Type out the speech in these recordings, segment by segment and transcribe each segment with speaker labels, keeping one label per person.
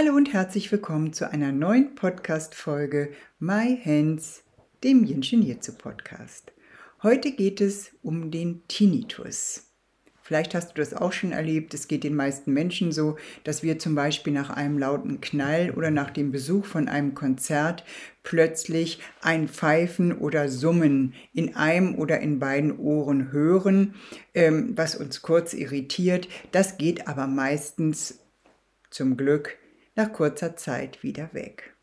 Speaker 1: Hallo und herzlich willkommen zu einer neuen Podcast-Folge My Hands, dem Jinshin Jitsu Podcast. Heute geht es um den Tinnitus. Vielleicht hast du das auch schon erlebt. Es geht den meisten Menschen so, dass wir zum Beispiel nach einem lauten Knall oder nach dem Besuch von einem Konzert plötzlich ein Pfeifen oder Summen in einem oder in beiden Ohren hören, ähm, was uns kurz irritiert. Das geht aber meistens zum Glück nach kurzer Zeit wieder weg.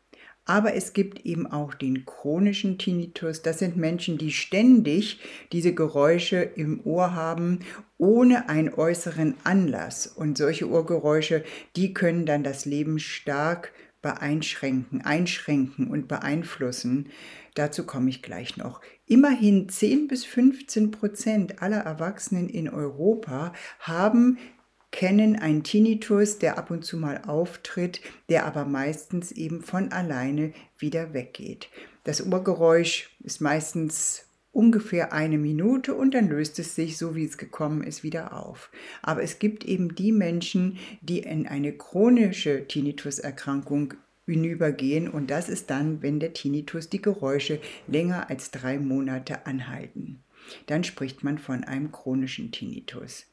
Speaker 1: Aber es gibt eben auch den chronischen Tinnitus. Das sind Menschen, die ständig diese Geräusche im Ohr haben, ohne einen äußeren Anlass. Und solche Ohrgeräusche, die können dann das Leben stark beeinschränken, einschränken und beeinflussen. Dazu komme ich gleich noch. Immerhin 10 bis 15 Prozent aller Erwachsenen in Europa haben kennen einen Tinnitus, der ab und zu mal auftritt, der aber meistens eben von alleine wieder weggeht. Das Ohrgeräusch ist meistens ungefähr eine Minute und dann löst es sich, so wie es gekommen ist, wieder auf. Aber es gibt eben die Menschen, die in eine chronische Tinnituserkrankung hinübergehen und das ist dann, wenn der Tinnitus die Geräusche länger als drei Monate anhalten. Dann spricht man von einem chronischen Tinnitus.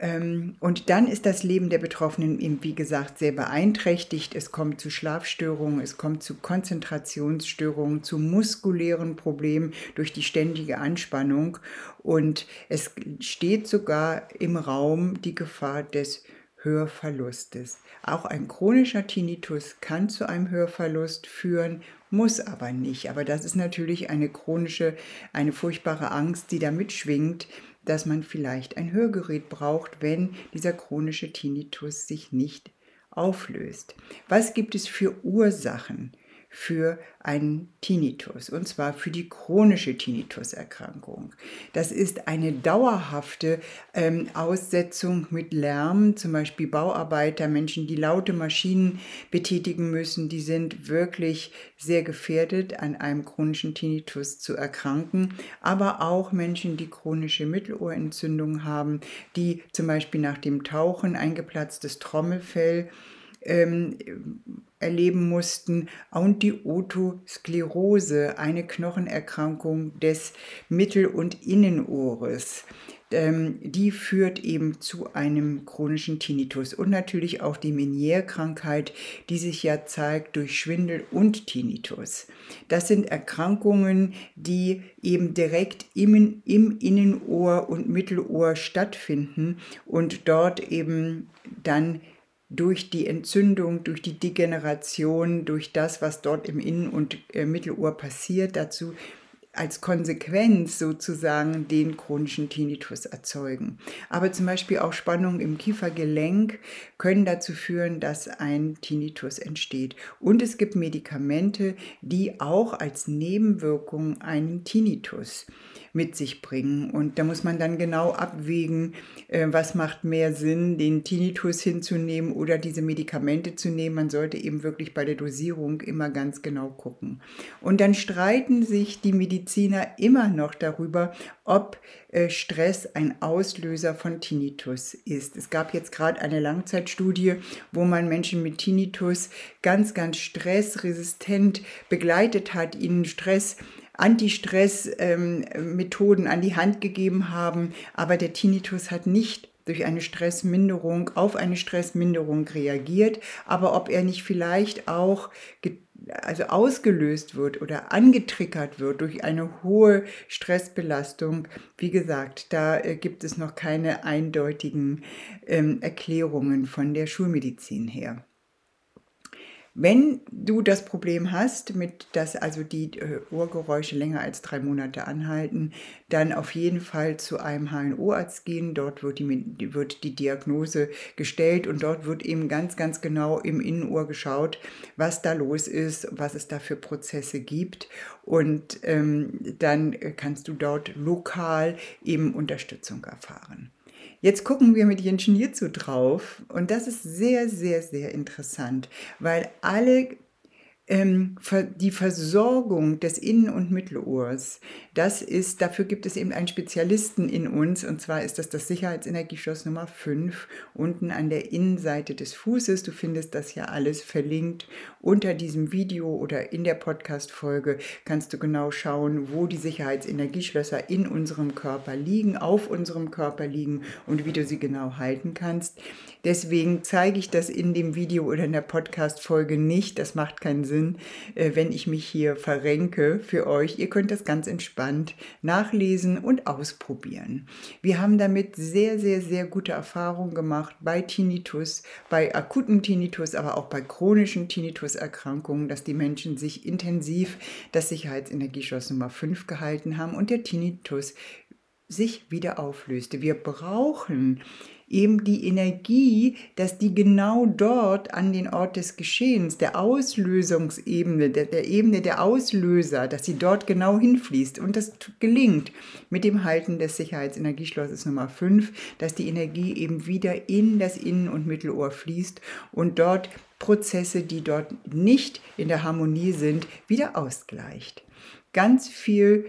Speaker 1: Ähm, und dann ist das Leben der Betroffenen eben, wie gesagt, sehr beeinträchtigt. Es kommt zu Schlafstörungen, es kommt zu Konzentrationsstörungen, zu muskulären Problemen durch die ständige Anspannung. Und es steht sogar im Raum die Gefahr des Hörverlustes. Auch ein chronischer Tinnitus kann zu einem Hörverlust führen, muss aber nicht. Aber das ist natürlich eine chronische, eine furchtbare Angst, die da mitschwingt dass man vielleicht ein Hörgerät braucht, wenn dieser chronische Tinnitus sich nicht auflöst. Was gibt es für Ursachen? Für einen Tinnitus, und zwar für die chronische Tinnituserkrankung. Das ist eine dauerhafte ähm, Aussetzung mit Lärm, zum Beispiel Bauarbeiter, Menschen, die laute Maschinen betätigen müssen, die sind wirklich sehr gefährdet, an einem chronischen Tinnitus zu erkranken, aber auch Menschen, die chronische Mittelohrentzündung haben, die zum Beispiel nach dem Tauchen ein geplatztes Trommelfell ähm, erleben mussten und die Otosklerose, eine Knochenerkrankung des Mittel- und Innenohres. Ähm, die führt eben zu einem chronischen Tinnitus und natürlich auch die Meniere-Krankheit, die sich ja zeigt durch Schwindel und Tinnitus. Das sind Erkrankungen, die eben direkt im, im Innenohr und Mittelohr stattfinden und dort eben dann durch die Entzündung, durch die Degeneration, durch das, was dort im Innen- und äh, Mittelohr passiert, dazu als Konsequenz sozusagen den chronischen Tinnitus erzeugen. Aber zum Beispiel auch Spannungen im Kiefergelenk können dazu führen, dass ein Tinnitus entsteht. Und es gibt Medikamente, die auch als Nebenwirkung einen Tinnitus mit sich bringen. Und da muss man dann genau abwägen, äh, was macht mehr Sinn, den Tinnitus hinzunehmen oder diese Medikamente zu nehmen. Man sollte eben wirklich bei der Dosierung immer ganz genau gucken. Und dann streiten sich die Mediziner immer noch darüber, ob äh, Stress ein Auslöser von Tinnitus ist. Es gab jetzt gerade eine Langzeitstudie, wo man Menschen mit Tinnitus ganz, ganz stressresistent begleitet hat, ihnen Stress Anti-Stress-Methoden ähm, an die Hand gegeben haben, aber der Tinnitus hat nicht durch eine Stressminderung auf eine Stressminderung reagiert, aber ob er nicht vielleicht auch also ausgelöst wird oder angetriggert wird durch eine hohe Stressbelastung, wie gesagt, da äh, gibt es noch keine eindeutigen ähm, Erklärungen von der Schulmedizin her. Wenn du das Problem hast, mit dass also die äh, Ohrgeräusche länger als drei Monate anhalten, dann auf jeden Fall zu einem HNO-Arzt gehen. Dort wird die, wird die Diagnose gestellt und dort wird eben ganz, ganz genau im Innenohr geschaut, was da los ist, was es da für Prozesse gibt. Und ähm, dann kannst du dort lokal eben Unterstützung erfahren. Jetzt gucken wir mit Jenschen hierzu drauf. Und das ist sehr, sehr, sehr interessant, weil alle die Versorgung des Innen- und Mittelohrs, das ist, dafür gibt es eben einen Spezialisten in uns, und zwar ist das das Sicherheitsenergieschloss Nummer 5, unten an der Innenseite des Fußes. Du findest das ja alles verlinkt unter diesem Video oder in der Podcast-Folge kannst du genau schauen, wo die Sicherheitsenergieschlösser in unserem Körper liegen, auf unserem Körper liegen und wie du sie genau halten kannst. Deswegen zeige ich das in dem Video oder in der Podcast-Folge nicht. Das macht keinen Sinn Sinn, äh, wenn ich mich hier verrenke für euch. Ihr könnt das ganz entspannt nachlesen und ausprobieren. Wir haben damit sehr, sehr, sehr gute Erfahrungen gemacht bei Tinnitus, bei akutem Tinnitus, aber auch bei chronischen Tinnitus-Erkrankungen, dass die Menschen sich intensiv das Sicherheitsenergieschloss Nummer 5 gehalten haben und der Tinnitus sich wieder auflöste. Wir brauchen eben die Energie, dass die genau dort an den Ort des Geschehens, der Auslösungsebene, der, der Ebene der Auslöser, dass sie dort genau hinfließt. Und das gelingt mit dem Halten des Sicherheitsenergieschlosses Nummer 5, dass die Energie eben wieder in das Innen- und Mittelohr fließt und dort Prozesse, die dort nicht in der Harmonie sind, wieder ausgleicht. Ganz viel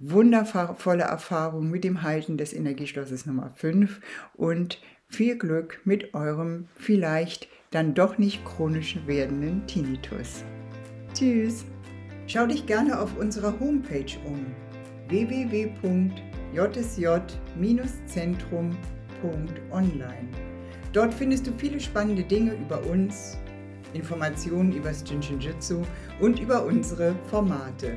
Speaker 1: wundervolle Erfahrung mit dem Halten des Energieschlosses Nummer 5 und viel Glück mit eurem vielleicht dann doch nicht chronisch werdenden Tinnitus. Tschüss! Schau dich gerne auf unserer Homepage um www.jsj-zentrum.online. Dort findest du viele spannende Dinge über uns, Informationen über das Jinshinjutsu und über unsere Formate.